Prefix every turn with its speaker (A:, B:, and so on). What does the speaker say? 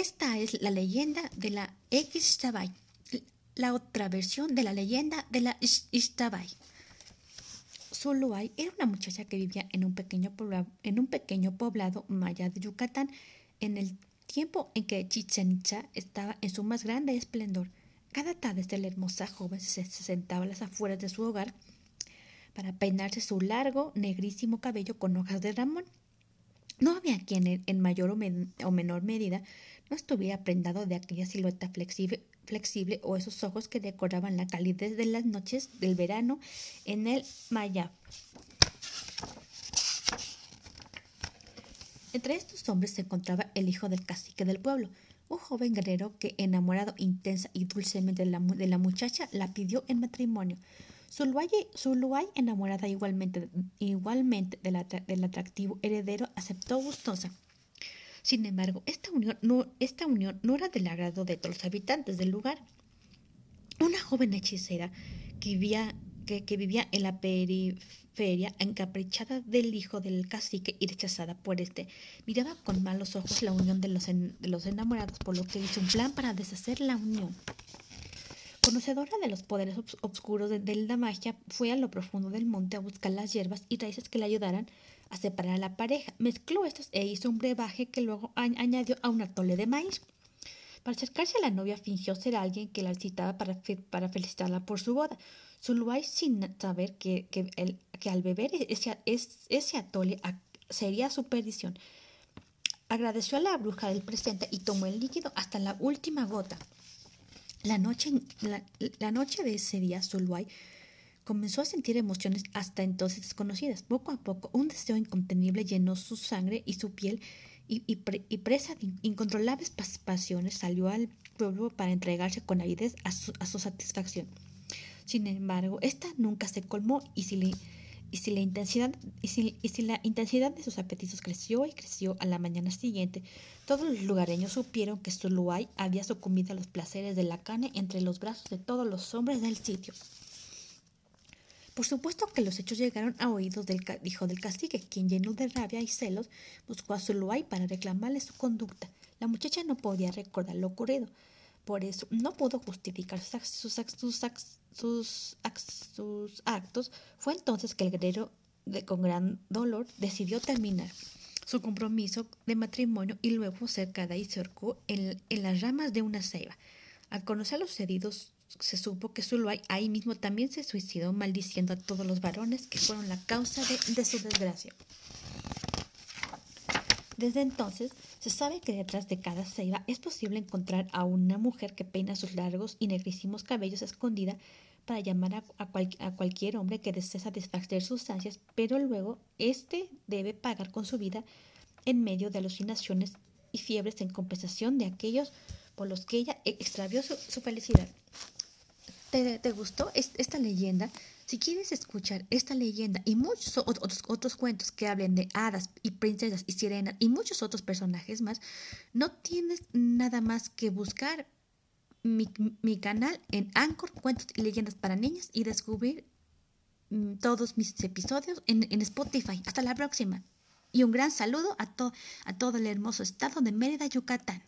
A: esta es la leyenda de la Ixtabay, la otra versión de la leyenda de la Ixtabay. Zuluay era una muchacha que vivía en un, pequeño poblado, en un pequeño poblado maya de Yucatán en el tiempo en que Chichen Itza estaba en su más grande esplendor. Cada tarde la hermosa joven se, sentaba a las afueras de su hogar para peinarse su largo, negrísimo cabello con hojas de ramón. No había quien en, mayor o, menor medida no estuviera prendado de aquella silueta flexible, o esos ojos que decoraban la calidez de las noches del verano en el Mayab. Entre estos hombres se encontraba el hijo del cacique del pueblo, un joven guerrero que, enamorado intensa y dulcemente de la, de la muchacha, la pidió en matrimonio. Zuluay, enamorada igualmente, igualmente del atractivo heredero, aceptó gustosa. Sin embargo, esta unión, no, esta unión no era del agrado de todos los habitantes del lugar. Una joven hechicera que vivía, que, vivía en la periferia, encaprichada del hijo del cacique y rechazada por este, miraba con malos ojos la unión de los, de los enamorados, por lo que hizo un plan para deshacer la unión. Conocedora de los poderes oscuros de, la magia, fue a lo profundo del monte a buscar las hierbas y raíces que le ayudaran a separar a la pareja. Mezcló estos e hizo un brebaje que luego añadió a un atole de maíz. Para acercarse a la novia fingió ser alguien que la visitaba para, felicitarla por su boda. Zuluay, sin saber que, al beber ese, ese atole sería su perdición, agradeció a la bruja del presente y tomó el líquido hasta la última gota. La noche, la, noche de ese día, Zuluay Comenzó a sentir emociones hasta entonces desconocidas. Poco a poco, un deseo incontenible llenó su sangre y su piel, y, presa de incontrolables pasiones salió al pueblo para entregarse con avidez a su, satisfacción. Sin embargo, esta nunca se colmó y si, y si, la intensidad, y si, y si la intensidad de sus apetitos creció y creció a la mañana siguiente, todos los lugareños supieron que Zuluay había sucumbido a los placeres de la carne entre los brazos de todos los hombres del sitio. Por supuesto que los hechos llegaron a oídos del hijo del cacique, quien lleno de rabia y celos buscó a Zuluay para reclamarle su conducta. La muchacha no podía recordar lo ocurrido, por eso no pudo justificar sus, sus, actos. Fue entonces que el guerrero, con gran dolor, decidió terminar su compromiso de matrimonio y luego cercada y cercó en, en las ramas de una ceiba. Al conocer los heridos se supo que Zuluay ahí mismo también se suicidó maldiciendo a todos los varones que fueron la causa de, su desgracia. Desde entonces se sabe que detrás de cada ceiba es posible encontrar a una mujer que peina sus largos y negrísimos cabellos escondida para llamar a, a, cualquier hombre que desee satisfacer sus ansias, pero luego éste debe pagar con su vida en medio de alucinaciones y fiebres en compensación de aquellos por los que ella extravió su felicidad. ¿Te, gustó esta leyenda? Si quieres escuchar esta leyenda y muchos otros, otros cuentos que hablen de hadas y princesas y sirenas y muchos otros personajes más, no tienes nada más que buscar mi, canal en Anchor, Cuentos y Leyendas para Niñas y descubrir mm, todos mis episodios en, en, Spotify. Hasta la próxima. Y un gran saludo a, a todo el hermoso estado de Mérida, Yucatán.